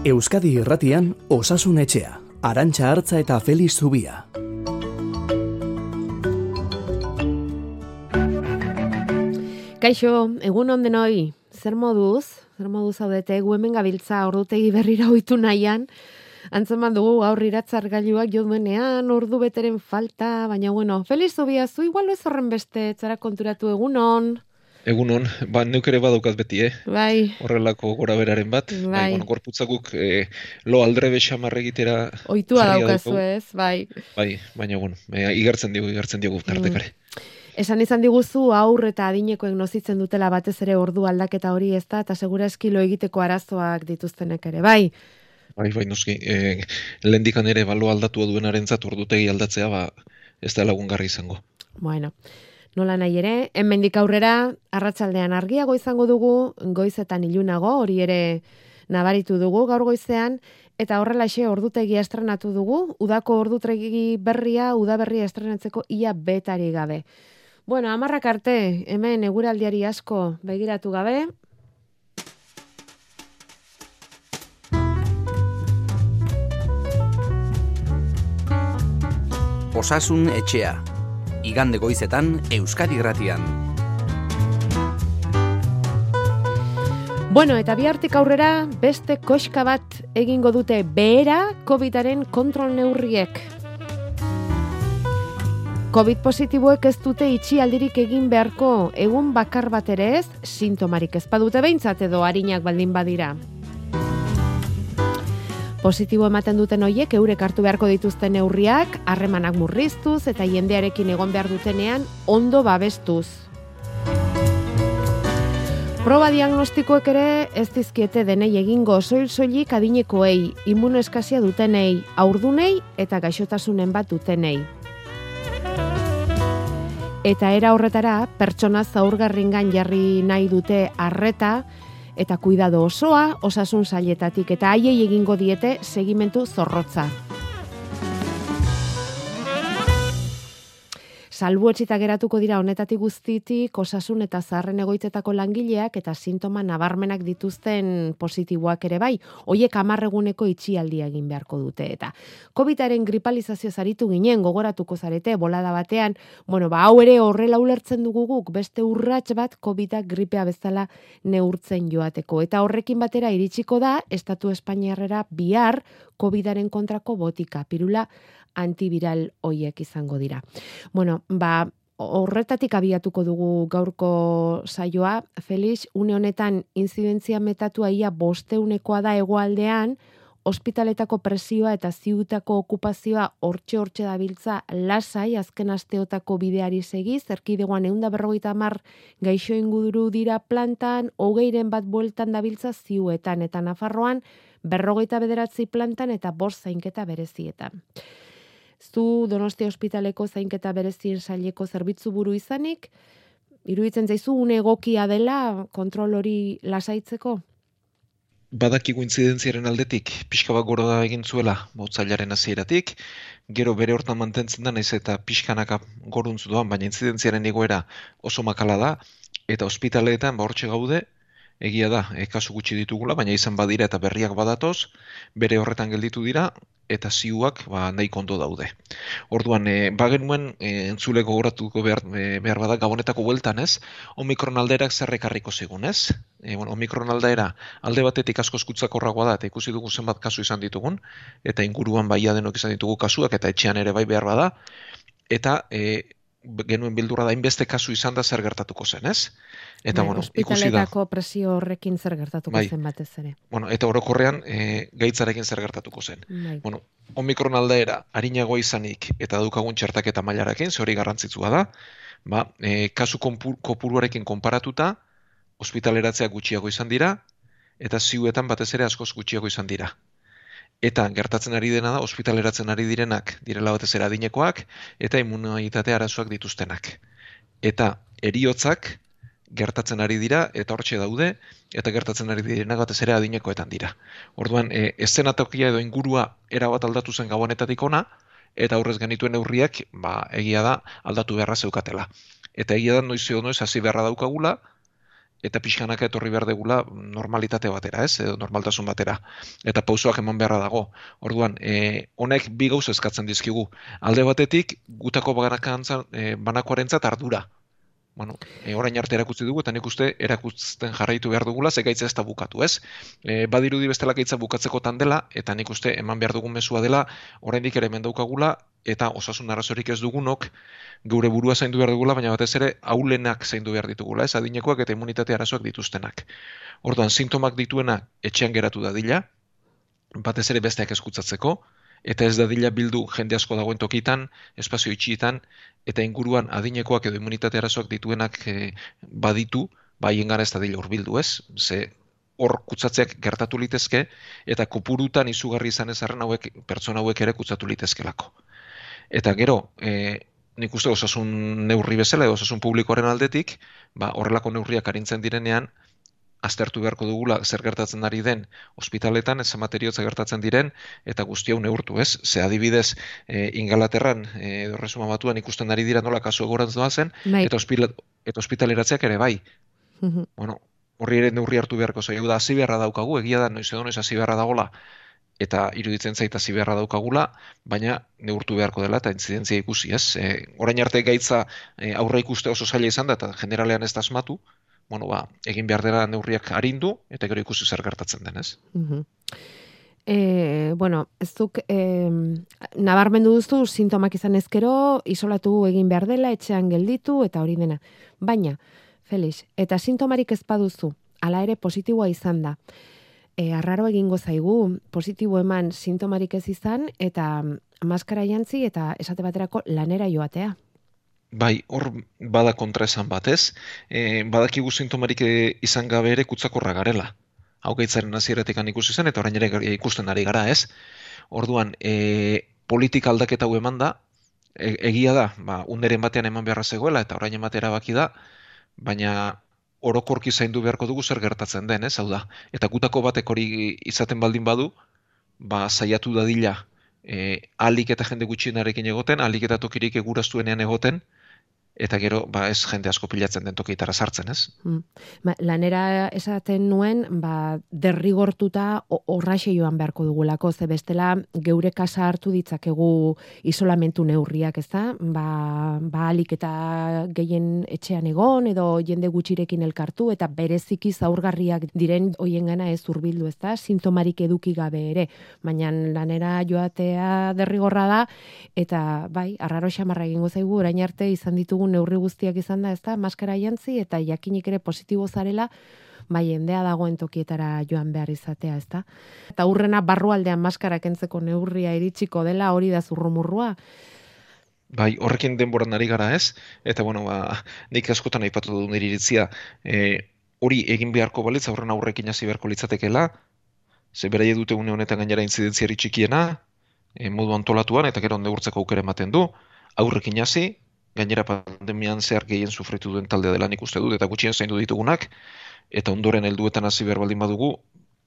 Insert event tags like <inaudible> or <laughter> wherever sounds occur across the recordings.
Euskadi Irratian Osasun Etxea, Arantxa Artza eta Feliz Zubia. Kaixo, egun onden hoi, zer moduz, zer moduz zaudete, gu hemen gabiltza ordutegi berrira oitu nahian, antzeman dugu aurri iratzar gailuak joduenean, ordu beteren falta, baina bueno, Feliz Zubia, zu igual ez horren beste, zara konturatu egunon. Egunon, ba, neuk ere badukaz beti, eh? Bai. Horrelako gora beraren bat. Bai. Bai, bueno, gorputzakuk eh, lo aldre bexamar egitera... Oitua daukazu ez, bai. Bai, baina, bueno, eh, igartzen digu, igartzen digu tartekare. Esan izan diguzu aur eta adinekoek nozitzen dutela batez ere ordu aldaketa hori ez da, eta segura eskilo egiteko arazoak dituztenek ere, bai. Bai, bai, noski, eh, lehendikan ere balo aldatua duenaren zat ordutegi aldatzea, ba, ez da lagungarri izango. Bueno, nola nahi ere, hemendik aurrera, arratsaldean argiago izango dugu, goizetan ilunago, hori ere nabaritu dugu gaur goizean, eta horrelaxe ordutegi estrenatu dugu, udako ordutegi berria, udaberria estrenatzeko ia betari gabe. Bueno, amarrak arte, hemen eguraldiari asko begiratu gabe, Osasun Etxea, igande goizetan Euskadi Irratian. Bueno, eta bihartik aurrera beste koxka bat egingo dute behera COVID-aren kontrol neurriek. COVID positiboek ez dute itxialdirik egin beharko egun bakar bat ere ez, sintomarik ez badute behintzat edo harinak baldin badira. Positibo ematen duten hoiek eurek hartu beharko dituzten neurriak, harremanak murriztuz eta jendearekin egon behar dutenean ondo babestuz. Proba diagnostikoek ere ez dizkiete denei egingo soil soilik adinekoei, immunoeskasia dutenei, aurdunei eta gaixotasunen bat dutenei. Eta era horretara, pertsona zaurgarringan jarri nahi dute arreta eta kuidado osoa osasun sailetatik eta haiei egingo diete segimentu zorrotza. Salbuetsita geratuko dira honetatik guztitik osasun eta zaharren egoitetako langileak eta sintoma nabarmenak dituzten positiboak ere bai, hoiek amarreguneko itxialdia egin beharko dute eta. Covidaren gripalizazio zaritu ginen gogoratuko zarete bolada batean, bueno, ba hau ere horrela ulertzen dugu guk beste urrats bat Covida gripea bezala neurtzen joateko eta horrekin batera iritsiko da estatu espainiarrera bihar Covidaren kontrako botika, pirula antiviral hoiek izango dira. Bueno, ba, horretatik abiatuko dugu gaurko saioa. Felix, une honetan inzidentzia metatua ia bosteunekoa da hegoaldean, ospitaletako presioa eta ziutako okupazioa hortxe hortxe dabiltza lasai azken asteotako bideari segiz, erkidegoan eunda berrogeita mar gaixo inguduru dira plantan, hogeiren bat bueltan dabiltza ziuetan eta Nafarroan berrogeita bederatzi plantan eta bost zainketa berezietan. Zu Donostia ospitaleko zainketa berezien saileko zerbitzu buru izanik, iruditzen zaizu une egokia dela kontrol hori lasaitzeko? Badakigu intzidentziaren aldetik, pixka bat gora egin zuela, motzailaren hasieratik, gero bere hortan mantentzen da, naiz eta pixkanaka goruntzu doan, baina intzidentziaren egoera oso makala da, eta ospitaleetan ba hortxe gaude, egia da, e, kasu gutxi ditugula, baina izan badira eta berriak badatoz, bere horretan gelditu dira, eta ziuak ba, nahi kondo daude. Orduan, e, bagenuen e, entzule gogoratuko behar, e, behar bada gabonetako bueltan ez, omikron alderak zerrekarriko zigun ez? E, bueno, omikron aldera alde batetik asko eskutzakorragoa da, eta ikusi dugun zenbat kasu izan ditugun, eta inguruan baia denok izan ditugu kasuak, eta etxean ere bai behar bada, eta e, genuen bildurra da inbeste kasu izan da zer gertatuko zen, ez? Eta, Bai, bueno, ikusi da. presio horrekin zer gertatuko Bai. zen batez ere. Bueno, eta orokorrean e, gaitzarekin zer gertatuko zen. Bai. Bueno, omikron aldaera harinagoa izanik eta daukagun txertaketa mailarekin, ze hori garrantzitsua da, ba, e, kasu kopuruarekin konparatuta, ospitaleratzea gutxiago izan dira, eta ziuetan batez ere askoz gutxiago izan dira. Eta gertatzen ari dena da, ospitaleratzen ari direnak, direla batez ere adinekoak, eta immunitate arazoak dituztenak. Eta eriotzak gertatzen ari dira, eta hortxe daude, eta gertatzen ari direnak batez ere adinekoetan dira. Orduan, e, eszenatokia edo ingurua erabat aldatu zen gabonetatik ona, eta aurrez genituen neurriak, ba, egia da, aldatu beharra zeukatela. Eta egia da noiz edo noiz hasi beharra daukagula, eta pixkanaka etorri behar degula normalitate batera, ez, edo normaltasun batera, eta pausoak eman beharra dago. Orduan, e, honek bi gauz eskatzen dizkigu. Alde batetik, gutako e, banakoaren ardura. Bueno, e, orain arte erakutzi dugu, eta nik uste erakutzen jarraitu behar dugula, ze gaitza ez da bukatu, ez? E, badirudi bestela gaitza bukatzeko dela, eta nik uste eman behar dugun mesua dela, oraindik ere mendaukagula, eta osasun arazorik ez dugunok, geure burua zaindu behar dugula, baina batez ere aulenak zaindu behar ditugula, ez adinekoak eta immunitate arazoak dituztenak. Orduan, sintomak dituena etxean geratu dadila, batez ere besteak eskutzatzeko, eta ez dadila bildu jende asko dagoen tokitan, espazio itxietan, eta inguruan adinekoak edo immunitate arazoak dituenak e, baditu, bai engara ez dadila urbildu ez, ze hor kutsatzeak gertatu litezke, eta kopurutan izugarri izan ezarren hauek, pertsona hauek ere kutsatu litezkelako. Eta gero, e, nik uste osasun neurri bezala edo osasun publikoaren aldetik, ba, horrelako neurriak arintzen direnean, aztertu beharko dugula zer gertatzen ari den ospitaletan, ez materiotza gertatzen diren, eta guzti hau neurtu, ez? Ze adibidez, e, ingalaterran, e, edo resuma batuan ikusten ari dira nola kasu egorantz doazen, bai. eta, ospila, eta ospitaleratzeak ere bai. bueno, horri ere neurri hartu beharko zoi, da, hasi beharra daukagu, egia da, noiz edo noiz hasi beharra dagola, eta iruditzen zaita beharra daukagula, baina neurtu beharko dela eta intzidentzia ikusi, ez? E, orain arte gaitza e, aurra ikuste oso zaila izan da, eta generalean ez da asmatu, bueno, ba, egin behar dela neurriak arindu, eta gero ikusi zer gertatzen den, ez? E, bueno, ez duk, e, nabarmendu duzu, sintomak izan ezkero, isolatu egin behar dela, etxean gelditu, eta hori dena. Baina, Felix, eta sintomarik ez baduzu, ala ere positiboa izan da e, arraro egingo zaigu, positibo eman sintomarik ez izan, eta maskara jantzi eta esate baterako lanera joatea. Bai, hor bada kontra esan batez, e, badakigu sintomarik e, izan gabe ere kutsakorra garela. Hau gaitzaren nazieratik ikusi zen, eta orain ere ikusten ari gara ez. Orduan, e, politika aldaketa hau eman da, e, egia da, ba, underen batean eman beharra zegoela, eta orain ematera baki da, baina orokorki zaindu beharko dugu zer gertatzen den, ez? Hau da, eta gutako batek hori izaten baldin badu, ba saiatu dadila eh alik eta jende gutxienarekin egoten, alik eta tokirik eguraztuenean egoten, eta gero ba ez jende asko pilatzen den tokitara sartzen, ez? Hmm. Ba, lanera esaten nuen, ba derrigortuta horraxe joan beharko dugulako, ze bestela geure kasa hartu ditzakegu isolamentu neurriak, ezta? Ba, ba alik eta gehien etxean egon edo jende gutxirekin elkartu eta bereziki zaurgarriak diren hoiengana ez hurbildu, ezta? Sintomarik eduki gabe ere, baina lanera joatea derrigorra da eta bai, arraro xamarra egingo zaigu orain arte izan ditugu neurri guztiak izan da, ezta? Maskara jantzi eta jakinik ere positibo zarela, bai jendea dagoen tokietara joan behar izatea, ezta? Eta urrena barrualdean maskara kentzeko neurria iritsiko dela hori da zurrumurrua. Bai, horrekin denboran ari gara ez, eta bueno, ba, nik askotan aipatu du nire iritzia, e, hori egin beharko balitz, aurren aurrekin hasi beharko litzatekela, ze beraie dute une honetan gainera inzidentziari txikiena, e, modu antolatuan, eta gero neurtzeko aukera ematen du, aurrekin hasi, gainera pandemian zehar gehien sufritu duen taldea dela nik uste dut, eta gutxien zaindu ditugunak, eta ondoren helduetan hasi behar baldin badugu,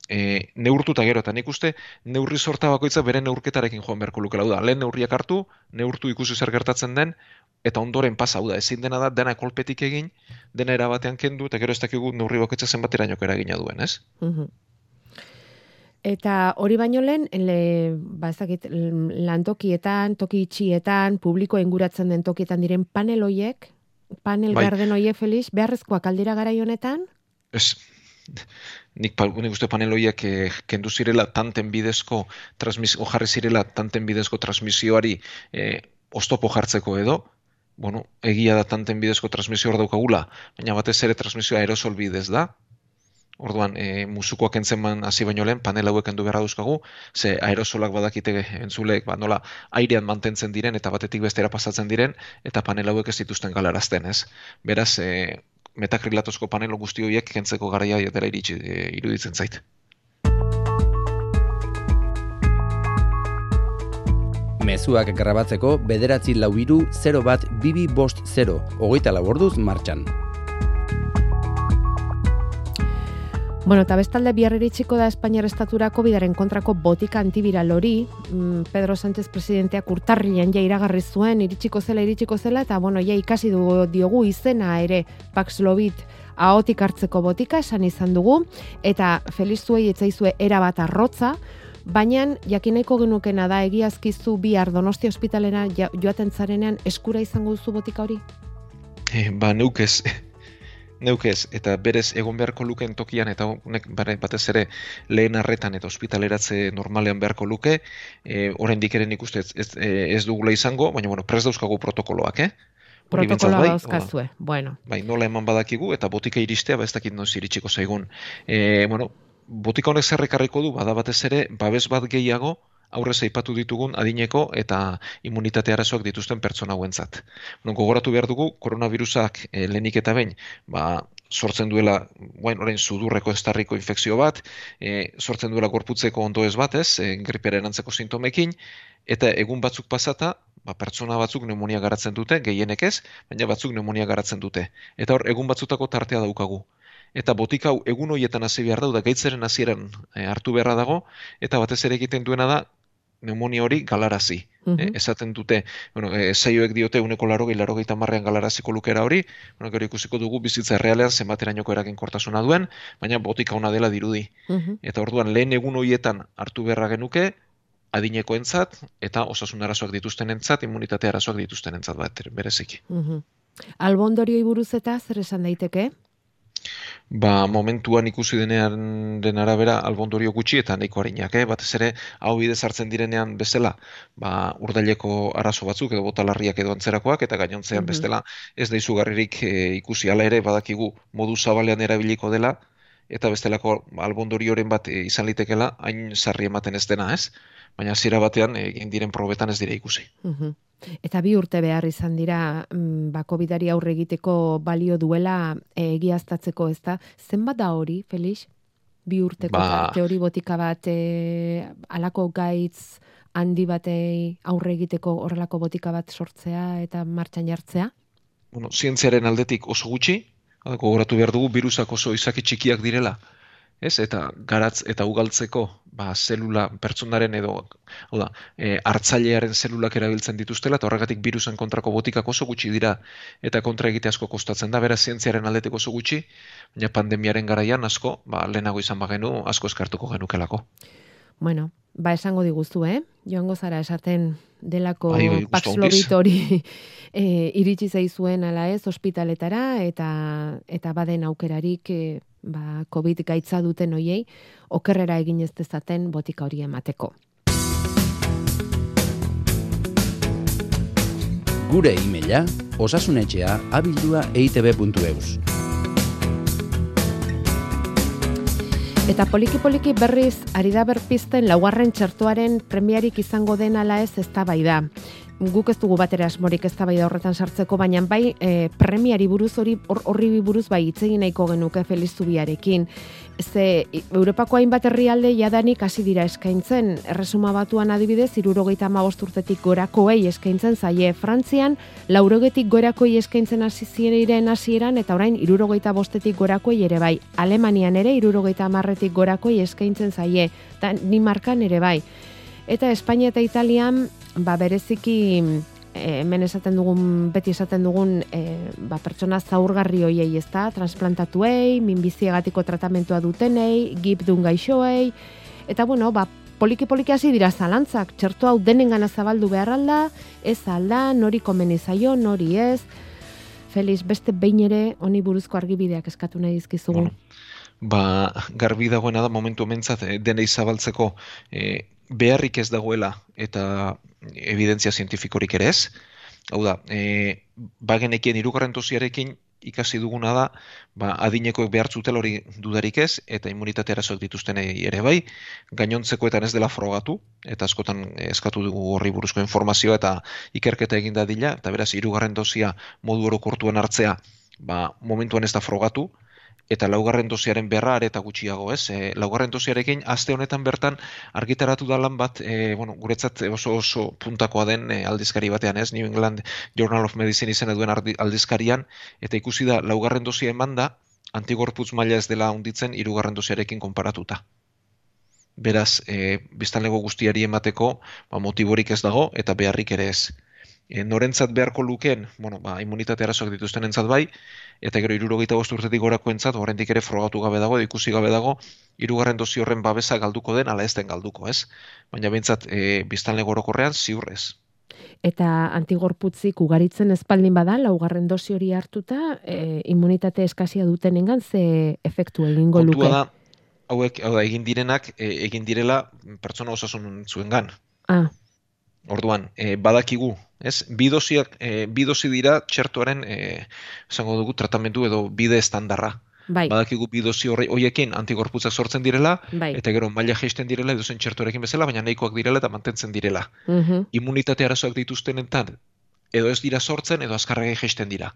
e, neurtuta gero, eta nik uste neurri sorta bakoitza bere neurketarekin joan beharko lukela da. Lehen neurriak hartu, neurtu ikusi zer gertatzen den, eta ondoren pasa da, ezin dena da, dena kolpetik egin, dena erabatean kendu, eta gero ez dakigu neurri bakoitza zenbatera nokera egina duen, ez? Mhm. Eta hori baino lehen, le, ba ezakit, lantokietan, toki itxietan, publiko enguratzen den tokietan diren panel hoiek, panel bai. garden hoie, Felix, beharrezkoak aldira gara honetan? Ez, nik, nik uste panel hoiek eh, kendu zirela tanten bidezko, transmisio, jarri zirela tanten bidezko transmisioari eh, ostopo jartzeko edo, bueno, egia da tanten bidezko transmisio hor daukagula, baina batez ere transmisioa aerosol bidez da, Orduan, e, musukoak entzeman hasi baino lehen, panel hauek endu beharra duzkagu, ze aerosolak badakite entzulek, ba, nola, airean mantentzen diren eta batetik bestera pasatzen diren, eta panel hauek ez dituzten galarazten, ez? Beraz, e, metakrilatozko panelo guzti horiek kentzeko garaia dela iritsi e, iruditzen zait. Mezuak grabatzeko bederatzi lau iru 0 bat bibi bost 0, hogeita laborduz martxan. Bueno, eta bestalde bihar iritsiko da Espainiar Estaturako bidaren kontrako botika antiviral hori, mm, Pedro Sánchez presidenteak urtarrilean ja iragarri zuen iritsiko zela iritsiko zela eta bueno, ja ikasi dugu diogu izena ere Paxlovid ahotik hartzeko botika esan izan dugu, eta felizuei etzaizue erabat arrotza, baina jakineko genukena da egiazkizu bihar donosti ospitalena joaten zarenean eskura izango duzu botika hori? E, ba, neukez, neukez, eta berez egon beharko luken tokian, eta honek batez ere lehen arretan eta ospitaleratze normalean beharko luke, e, oraindik ere ikuste ez, ez, ez dugula izango, baina bueno, prez dauzkagu protokoloak, eh? protokoloa bai, dauzkazue, bueno. Bai, nola eman badakigu, eta botika iristea, ba ez dakit noiz iritsiko zaigun. E, bueno, botika honek zerrekarriko du, bada batez ere, babes bat gehiago, aurrez aipatu ditugun adineko eta immunitate arazoak dituzten pertsona hauentzat. Non gogoratu behar dugu koronavirusak e, lehenik eta behin, ba, sortzen duela, bueno, orain sudurreko estarriko infekzio bat, e, sortzen duela gorputzeko ondo ez batez, e, gripearen antzeko sintomekin eta egun batzuk pasata, ba, pertsona batzuk pneumonia garatzen dute, gehienek ez, baina batzuk pneumonia garatzen dute. Eta hor, egun batzutako tartea daukagu eta botika hau egun hoietan hasi behar da, gaitzaren hasieran e, hartu beharra dago, eta batez ere egiten duena da, pneumonia hori galarazi. Mm esaten dute, bueno, e, saioek diote uneko laro gehi, laro galaraziko lukera hori, bueno, gero ikusiko dugu bizitza realean zenbaterainoko eragen kortasuna duen, baina botika ona dela dirudi. Mhm. Eta orduan lehen egun hoietan hartu beharra genuke, adineko entzat, eta osasun arazoak dituzten entzat, immunitate arazoak dituzten entzat bat, bereziki. Mm -hmm. buruz eta zer esan daiteke? Ba, momentuan ikusi denean den arabera albondorio gutxi eta nahiko harinak, eh? batez ere hau bidez hartzen direnean bezala, ba, urdaileko arazo batzuk edo botalarriak edo antzerakoak eta gainontzean mm bestela ez da izugarririk eh, ikusi ala ere badakigu modu zabalean erabiliko dela eta bestelako albondorioren bat e, izan litekela hain sarri ematen ez dena, ez? Baina zira batean egin diren probetan ez dira ikusi. Mm Eta bi urte behar izan dira, mm, ba, covid aurre egiteko balio duela eh, egiaztatzeko ez da. Zenbat da hori, Felix? Bi urteko ba... teori botika bat e, alako gaitz handi batei aurre egiteko horrelako botika bat sortzea eta martxan jartzea? Bueno, zientziaren aldetik oso gutxi, gogoratu behar dugu, virusak oso izaki txikiak direla, ez? Eta garatz eta ugaltzeko ba, zelula pertsonaren edo hau da, e, hartzailearen zelulak erabiltzen dituztela eta horregatik virusen kontrako botikak oso gutxi dira eta kontra egite asko kostatzen da, bera zientziaren aldetik oso gutxi, baina pandemiaren garaian asko, ba, lehenago izan bagenu, asko eskartuko genukelako. Bueno, ba esango diguzu, eh? Joango zara esaten delako bai, bai Paxlovit hori <laughs> e, iritsi zaizuen ala ez ospitaletara eta eta baden aukerarik e, ba, COVID gaitza duten hoiei okerrera egin ez dezaten botika hori emateko. Gure e-maila osasunetxea abildua eitb.eus. Eta poliki poliki berriz ari da berpizten laugarren txertuaren premiarik izango den ala ez eztabai da guk ez dugu batera asmorik ez da horretan sartzeko, baina bai e, premiari buruz hori horri buruz bai itzegin nahiko genuke Feliz Zubiarekin. Ze Europako hainbat herrialde jadanik hasi dira eskaintzen, erresuma batuan adibidez, irurogeita urtetik gorakoei eskaintzen zaie Frantzian, laurogetik gorakoi eskaintzen hasi ziren hasieran eta orain irurogeita bostetik gorakoi ere bai. Alemanian ere irurogeita amarretik gorakoi eskaintzen zaie, eta ni markan ere bai. Eta Espainia eta Italian ba bereziki hemen esaten dugun beti esaten dugun e, ba, pertsona zaurgarri hoiei, ezta? Transplantatuei, minbiziegatiko tratamentua dutenei, gipdun gaixoei eta bueno, ba poliki poliki hasi dira zalantzak, txertu hau denengana zabaldu beharralda, ez alda, nori komeni zaio, nori ez. Feliz, beste behin ere honi buruzko argibideak eskatu nahi dizkizugu. Ba, garbi dagoena da momentu mentzat eh, denei zabaltzeko e, beharrik ez dagoela eta evidentzia zientifikorik ere ez. Hau da, e, bagenekien irugarren dosiarekin ikasi duguna da, ba, adinekoek behartzutel hori dudarik ez, eta immunitate arazoak dituzten ere bai, gainontzekoetan ez dela frogatu, eta askotan eskatu dugu horri buruzko informazioa eta ikerketa egin dila, eta beraz, irugarren dosia modu orokortuen hartzea, ba, momentuan ez da frogatu, eta laugarren dosiaren berra eta gutxiago, ez? E, laugarren dosiarekin aste honetan bertan argitaratu da lan bat, e, bueno, guretzat oso oso puntakoa den e, aldizkari batean, ez? New England Journal of Medicine izena duen aldizkarian eta ikusi da laugarren dosia eman da antigorputz maila ez dela hunditzen hirugarren dosiarekin konparatuta. Beraz, e, biztanlego guztiari emateko ba, motiborik ez dago eta beharrik ere ez. E, norentzat beharko lukeen, bueno, ba, immunitate arazoak dituzten entzat bai, eta gero irurogeita bost urtetik gorako entzat, horrendik ere frogatu gabe dago, ikusi gabe dago, irugarren dozi horren babesa galduko den, ala ez den galduko, ez? Baina bintzat, e, biztanle gorokorrean ziurrez. Eta antigorputzik ugaritzen espaldin bada, laugarren dozi hori hartuta, e, immunitate eskasia dutenengan ze efektu egingo luke? Da, hauek, hau da, egin direnak, e, egin direla pertsona osasun zuengan. Ah, Orduan, e, badakigu, ez? Bidosiak, e, bidosi dira txertuaren, e, esango dugu, tratamendu edo bide estandarra. bai, Badakigu bidosi horri hoiekin antigorputzak sortzen direla, bai. eta gero maila jaisten direla edozen txertuarekin bezala, baina nahikoak direla eta mantentzen direla. Mhm. Immunitate arazoak dituztenetan, edo ez dira sortzen, edo azkarregi jaisten dira.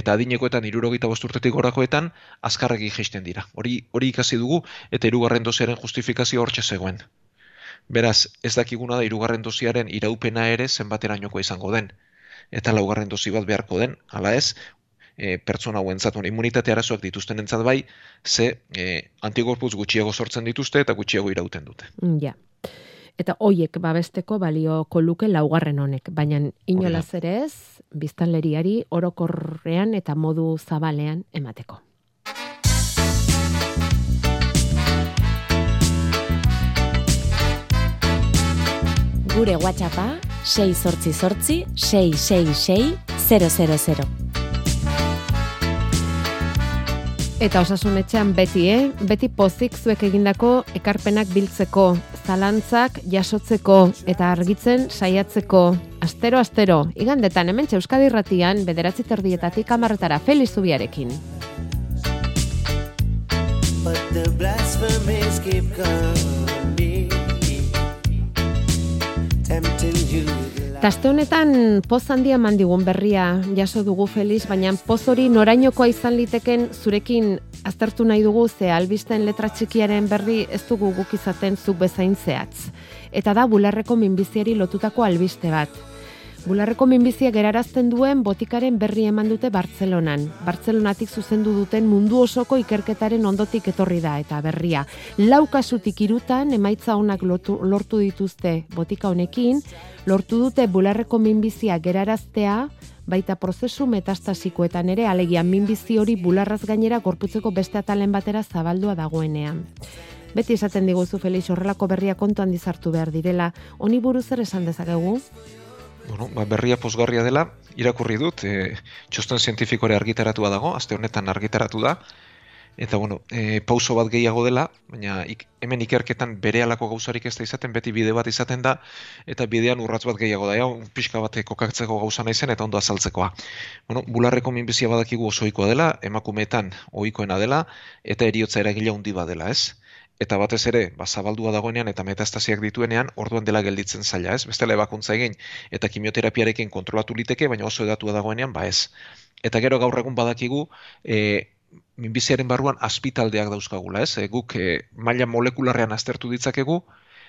Eta adinekoetan, irurogeita bost urtetik gorakoetan, azkarregi jaisten dira. Hori, hori ikasi dugu, eta hirugarren dosiaren justifikazio hortxe zegoen. Beraz, ez dakiguna da hirugarren dosiaren iraupena ere zenbaterainokoa izango den. Eta laugarren dosi bat beharko den, hala ez, e, pertsona hauentzat, bueno, immunitate arazoak dituzten entzat bai, ze e, antigorputz gutxiago sortzen dituzte eta gutxiago irauten dute. Ja. Eta hoiek babesteko balioko luke laugarren honek, baina inolaz ere ez, biztanleriari orokorrean eta modu zabalean emateko. Gure WhatsAppa 6 sortzi sortzi 666 000. Eta osasunetxean beti, eh? Beti pozik zuek egindako ekarpenak biltzeko, zalantzak jasotzeko eta argitzen saiatzeko. Astero, astero, igandetan hemen Euskadi irratian bederatzi terdietatik amarretara Feliz Zubiarekin. But the blasphemies keep coming, Taste honetan poz handia mandigun berria jaso dugu Feliz, baina poz hori norainokoa izan liteken zurekin aztertu nahi dugu ze albisten letra txikiaren berri ez dugu guk izaten zuk bezain zehatz. Eta da bularreko minbiziari lotutako albiste bat. Bularreko minbizia gerarazten duen botikaren berri eman dute Bartzelonan. Bartzelonatik zuzendu duten mundu osoko ikerketaren ondotik etorri da eta berria. Lau kasutik irutan emaitza onak lotu, lortu dituzte botika honekin, lortu dute bularreko minbizia geraraztea, baita prozesu metastasikoetan ere alegia minbizi hori bularraz gainera gorputzeko beste atalen batera zabaldua dagoenean. Beti esaten diguzu Felix horrelako berria kontuan dizartu behar direla, honi buruz zer esan dezakegu? Bueno, ba, berria posgarria dela, irakurri dut, e, txosten zientifikore argitaratua dago, aste honetan argitaratu da, eta bueno, e, pauso bat gehiago dela, baina ik, hemen ikerketan bere alako gauzarik ez da izaten, beti bide bat izaten da, eta bidean urratz bat gehiago da, ja, pixka bat kokatzeko gauza naizen eta ondo azaltzekoa. Bueno, bularreko minbizia badakigu oso ohikoa dela, emakumeetan ohikoena dela, eta eriotza eragile handi bat dela, ez? Eta batez ere, ba, zabaldua dagoenean eta metastasiak dituenean, orduan dela gelditzen zaila, ez? Bestela ebakuntza egin eta kimioterapiarekin kontrolatu liteke, baina oso edatua dagoenean, ba ez. Eta gero gaur egun badakigu, e, minbiziaren barruan azpitaldeak dauzkagula, ez? E, guk e, maila molekularrean aztertu ditzakegu,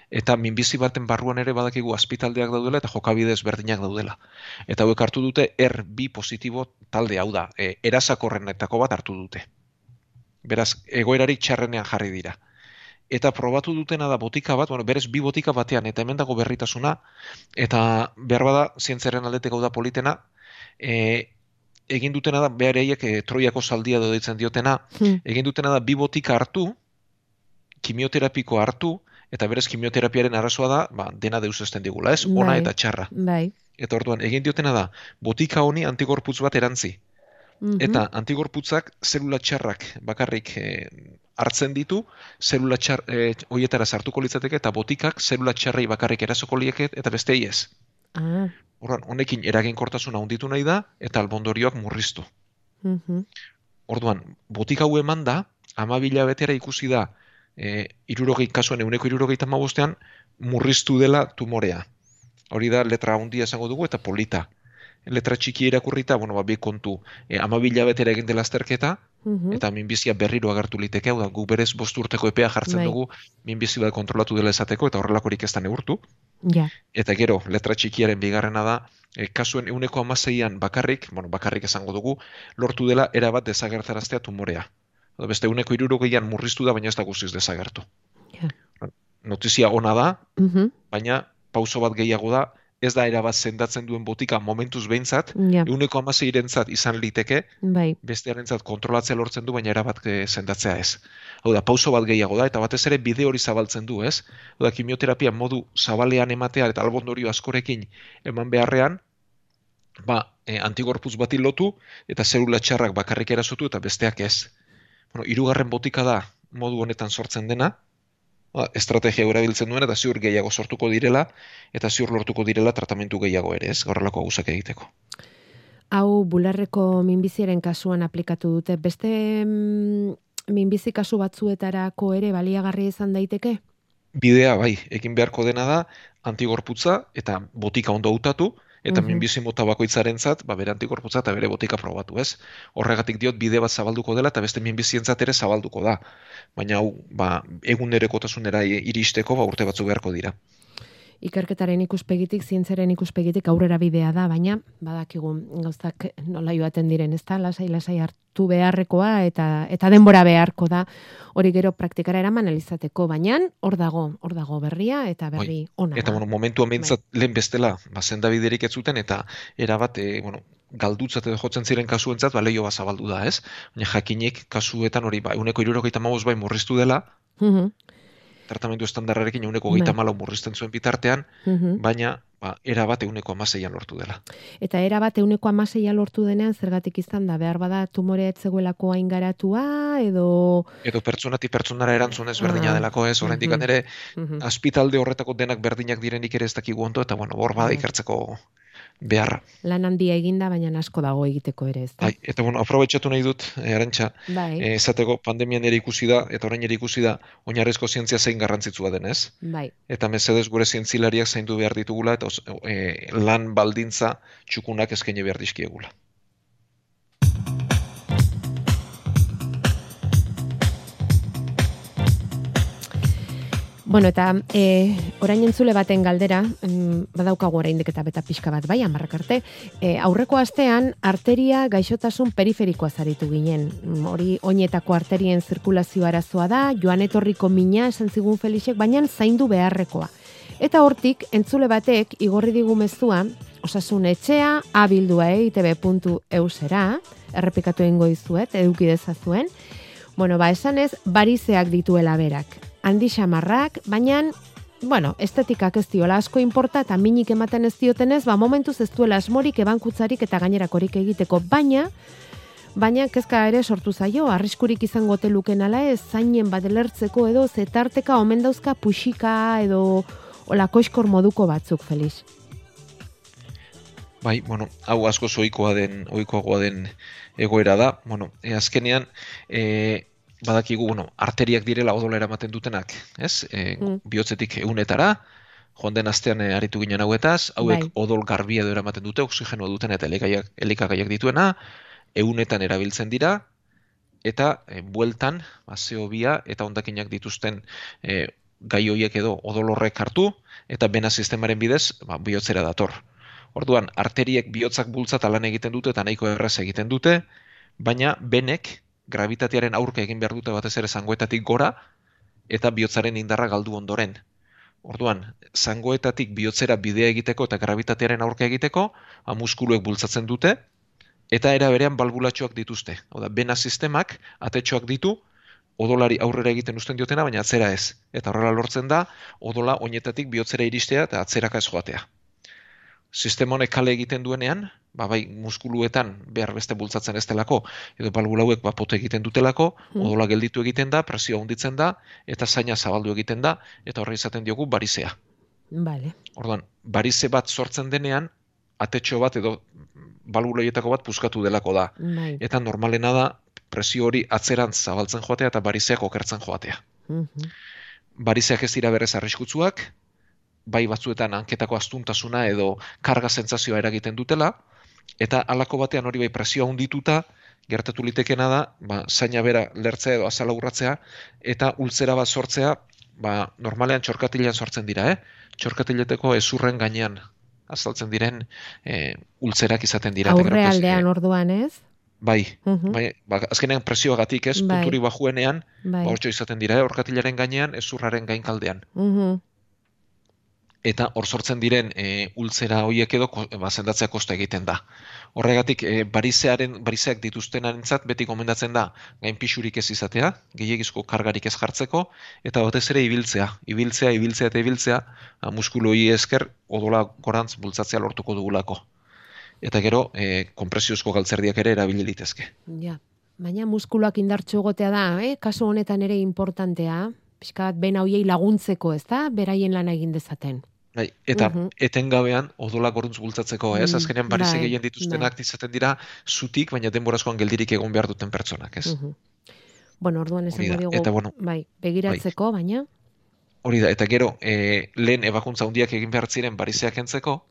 eta minbizi baten barruan ere badakigu azpitaldeak daudela eta jokabide ezberdinak daudela. Eta hauek hartu dute R2 positibo talde hau da, e, erasakorrenetako bat hartu dute. Beraz, egoerarik txarrenean jarri dira eta probatu dutena da botika bat, bueno, berez bi botika batean, eta hemen dago berritasuna, eta behar bada, zientzaren aldetek hau da politena, e, egin dutena da, behar eiek e, troiako saldia edo ditzen diotena, Hmm. egin dutena da, bi botika hartu, kimioterapiko hartu, eta berez kimioterapiaren arazoa da, ba, dena deus esten digula, ez? Ona Bai. eta txarra. Bai. Eta orduan, egin diotena da, botika honi antigorputz bat erantzi. Mhm. Eta antigorputzak zelula txarrak bakarrik eh, hartzen ditu, zelula txar, eh, hoietara sartuko litzateke eta botikak zelula txarrei bakarrik erasoko lieke eta bestei ez. Ah, Orduan, honekin eraginkortasuna handitu nahi da eta albondorioak murriztu. mhm. Orduan, botika hau eman da, amabila betera ikusi da, e, irurogei kasuan euneko irurogeita mabostean, murriztu dela tumorea. Hori da letra handia esango dugu eta polita. Letra txiki irakurrita, bueno, ba, bi kontu, e, amabila betera egin dela azterketa, Mhm. eta minbizia berriro agertu liteke, hau da, gu berez bost urteko epea jartzen Bai. dugu, minbizi bat kontrolatu dela esateko, eta horrelakorik ez da neurtu. Ja. Eta gero, letra txikiaren bigarrena da, e, kasuen euneko amaseian bakarrik, bueno, bakarrik esango dugu, lortu dela erabat desagertaraztea tumorea. Edo beste euneko irurogeian murriztu da, baina ez da guztiz desagertu. Ja. Notizia ona da, Mhm. baina pauso bat gehiago da, ez da erabat sendatzen duen botika momentuz behintzat, Ja, euneko amaseirentzat izan liteke, bai. bestearentzat kontrolatzea lortzen du, baina erabat eh, sendatzea ez. Hau da, pauso bat gehiago da, eta batez ere bide hori zabaltzen du, ez? Hau da, kimioterapia modu zabalean ematea eta albondorio askorekin eman beharrean, ba, e, antigorputz bati lotu, eta zelula txarrak bakarrik erasotu eta besteak ez. Bueno, hirugarren botika da modu honetan sortzen dena, estrategia erabiltzen duen eta ziur gehiago sortuko direla, eta ziur lortuko direla tratamentu gehiago ere, ez? Horrelako gauzak egiteko. Hau bularreko minbiziaren kasuan aplikatu dute. Beste mm, minbizi kasu batzuetarako ere baliagarri izan daiteke? bidea bai, egin beharko dena da antigorputza eta botika ondo hautatu eta Mhm. minbizi mota bakoitzarentzat, ba bere antigorputza eta bere botika probatu, ez? Horregatik diot bide bat zabalduko dela eta beste minbizientzat ere zabalduko da. Baina hau, ba, egunerekotasunera iristeko ba urte batzuk beharko dira. Ikerketaren ikuspegitik, zientzaren ikuspegitik aurrera bidea da, baina badakigu gauzak nola joaten diren, ez da, lasai, lasai hartu beharrekoa eta eta denbora beharko da. Hori gero praktikara eraman elizateko, baina hor dago, hor dago berria eta berri ona Eta bueno, momentuan behintzat lehen bestela, ba sendabiderik ez zuten eta erabat e, bueno, galdutzat edo jotzen ziren kasuentzat ba leiho bat zabaldu da, ez? Baina jakinik kasuetan hori ba ehuneko 75 bai murriztu dela, Mhm, tratamendu estandarrarekin ehuneko Bai. 34 murrizten zuen bitartean, mhm. baina ba, era bat ehuneko hamaseian lortu dela. Eta era bat euneko amaseia lortu denean zergatik izan da, behar bada tumorea etzegoelako hain garatua, edo... Edo pertsonatik pertsonara erantzun ezberdina Ah, delako ez, oraindik mhm. ere Mhm. azpitalde horretako denak berdinak direnik ere ez dakigu ondo, eta bueno, hor bada Bai. ikertzeko beharra. Lan handia eginda, baina asko dago egiteko ere, ez? Bai, eta bueno, aprobetxatu nahi dut, e, arantxa, Bai, e, esateko pandemian ere ikusi da, eta orain ere ikusi da, oinarrezko zientzia zein garrantzitsua denez. bai. Eta mesedez gure zientzilariak zaindu behar ditugula, eta os- e, lan baldintza txukunak eskaini behar dizkiegula. Bueno, eta e, orain entzule baten galdera, badaukagu oraindik eta beta pixka bat bai, amarrak arte, e, aurreko astean arteria gaixotasun periferikoa zaritu ginen. Mm, Hori oinetako arterien zirkulazio arazoa da, joan etorriko mina esan zigun Felixek, baina zaindu beharrekoa. Eta hortik, entzule batek igorri digu mezua, osasun etxea, abildua eitb.eusera, errepikatu egingo dizuet, eduki dezazuen, Bueno, ba, esan ez, barizeak dituela berak. Handi xamarrak, baina, bueno, estetikak ez diola asko inporta eta minik ematen ez diotenez, ba, momentuz ez duela asmorik ebankutzarik eta gainerakorik egiteko, baina, baina kezka ere sortu zaio, arriskurik izango teluken ala ez, zainen bat lertzeko edo, zetarteka omen dauzka puxika edo ola koiskor moduko batzuk, Felix. Bai, bueno, hau asko ohikoa den, ohikoagoa den egoera da. Bueno, e, azkenean, e, badakigu, bueno, arteriak direla odola eramaten dutenak, ez? E, Mm. Bihotzetik egunetara, joan den astean e, aritu ginen hauetaz, hauek Bai. odol garbia edo eramaten dute, oxigenoa duten eta elikagaiak, elikagaiak dituena, egunetan erabiltzen dira, eta e, bueltan, ba, CO2 eta ondakinak dituzten e, gai horiek edo odol horrek hartu, eta bena sistemaren bidez, ba, bihotzera dator. Orduan, arteriek bihotzak bultzat lan egiten dute eta nahiko erraz egiten dute, baina benek gravitatearen aurka egin behar dute batez ere zangoetatik gora eta bihotzaren indarra galdu ondoren. Orduan, zangoetatik bihotzera bidea egiteko eta gravitatearen aurka egiteko, ba, muskuluek bultzatzen dute, eta era berean balbulatxoak dituzte. Hau da, bena sistemak atetxoak ditu, odolari aurrera egiten uzten diotena, baina atzera ez. Eta horrela lortzen da, odola oinetatik bihotzera iristea eta atzeraka ez joatea. Sistema honek kale egiten duenean, ba bai muskuluetan behar beste bultzatzen ez delako, edo balbula hauek ba pote egiten dutelako, Mm. odola gelditu egiten da, presioa handitzen da, eta zaina zabaldu egiten da, eta horre izaten diogu barizea. Vale. Orduan, barize bat sortzen denean, atetxo bat edo balbula horietako bat puskatu delako da. Bai. Eta normalena da presio hori atzerantz zabaltzen joatea eta barizeak okertzen joatea. Mhm. Barizeak ez dira berez arriskutsuak, bai batzuetan hanketako astuntasuna edo karga sentsazioa eragiten dutela, eta halako batean hori bai presioa hundituta, gertatu litekena da, ba, zaina bera lertzea edo azala urratzea, eta ultzera bat sortzea, ba, normalean txorkatilean sortzen dira, eh? Txorkatileteko ezurren gainean azaltzen diren e, ultzerak izaten dira. pues, Aurrealdean eh, orduan ez? bai, Mhm. bai, ba, azkenean presioagatik ez, Bai. punturi bajuenean, Bai. ba, izaten dira, eh? orkatilaren gainean, ezurraren gainkaldean. Mhm. Eta hor sortzen diren e, ultzera hoiek edo ko- ba, sendatzea kosta egiten da. Horregatik, e, barizearen, barizeak dituztenarentzat beti gomendatzen da gain pixurik ez izatea, gehiagizko kargarik ez jartzeko, eta batez ere ibiltzea. Ibiltzea, ibiltzea eta ibiltzea, ba, muskulu hori esker odola gorantz bultzatzea lortuko dugulako. Eta gero, e, kompresiozko galtzerdiak ere erabili litezke. Ja. Baina muskuluak indartsu egotea da, eh? kasu honetan ere importantea, pixka bat bena hoiei laguntzeko, ez da? Beraien lana egin dezaten. Bai, eta Mhm. etengabean odola goruntz bultzatzeko, ez? Mm, Azkenean barize bai, gehien dituztenak izaten dira zutik, baina denborazkoan geldirik egon behar duten pertsonak, ez? Mhm. Bueno, orduan esango da, diogu, eta bueno, bai, begiratzeko, baina, Hori da, eta gero, e, lehen ebakuntza handiak egin behar ziren barizeak entzeko,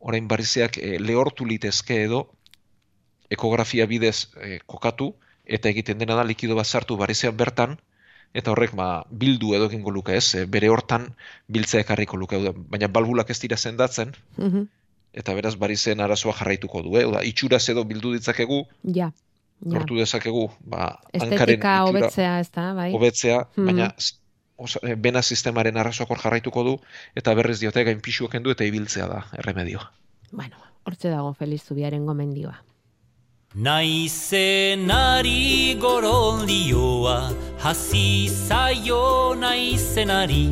orain barizeak e, lehortu litezke edo ekografia bidez e, kokatu, eta egiten dena da likido bat sartu barizean bertan, eta horrek ba, bildu edo egingo luke ez, e, bere hortan biltzea ekarriko luke, baina balbulak ez dira sendatzen, mhm, eta beraz barizeen arazoa jarraituko du, eh? Hau da, itxuraz edo bildu ditzakegu, ja, ja. lortu dezakegu, ba, hankaren Estetika itxura hobetzea, ez da, bai. hobetzea, Mhm. baina s- osa- eh, bena sistemaren arazoak hor jarraituko du, eta berriz diote gain pixuak kendu eta ibiltzea da erremedioa. Bueno, hortze dago Feliz Zubiaren gomendioa. Naizenari goroldioa, hasi zaio naizenari,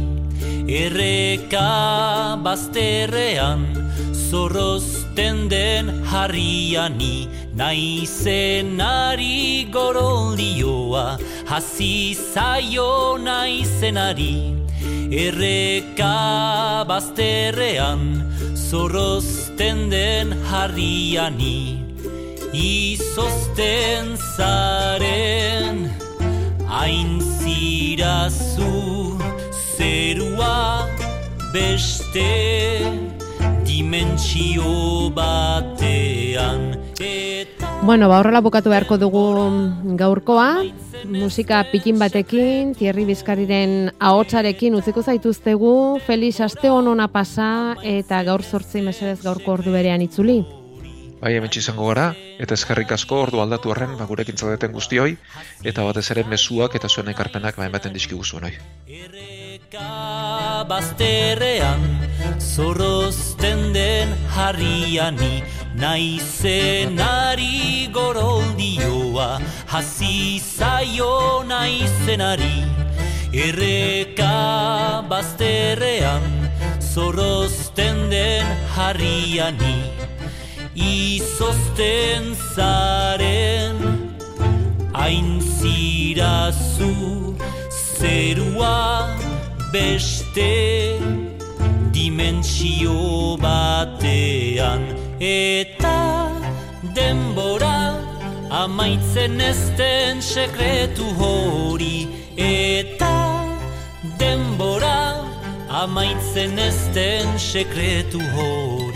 erreka bazterrean, zorrozten den harriani, naizenari goroldioa, hasi zaio naizenari, erreka bazterrean, zorrozten den harriani, izozten zaren hain zirazu zerua beste dimentsio batean. Eta Bueno, ba horrela bukatu beharko dugu gaurkoa, musika pikin batekin, Thierry Bizkariren ahotsarekin utziko zaituztegu, Felix aste honona pasa eta gaur sortzi mesedez gaurko ordu berean itzuli. Bai, hemen izango gara, eta eskerrik asko ordu aldatu horren, ba, gurekin zaudeten guztioi, eta batez ere mezuak eta zuen ekarpenak ba, ematen dizkigu zuen hoi. Erreka bazterrean zorrozten den harriani naizenari goroldioa hasi zaio naizenari Erreka bazterrean zorrozten den harriani izozten zaren hain zirazu zerua beste dimentsio batean. Eta denbora amaitzen ezten sekretu hori. Eta denbora amaitzen ezten sekretu hori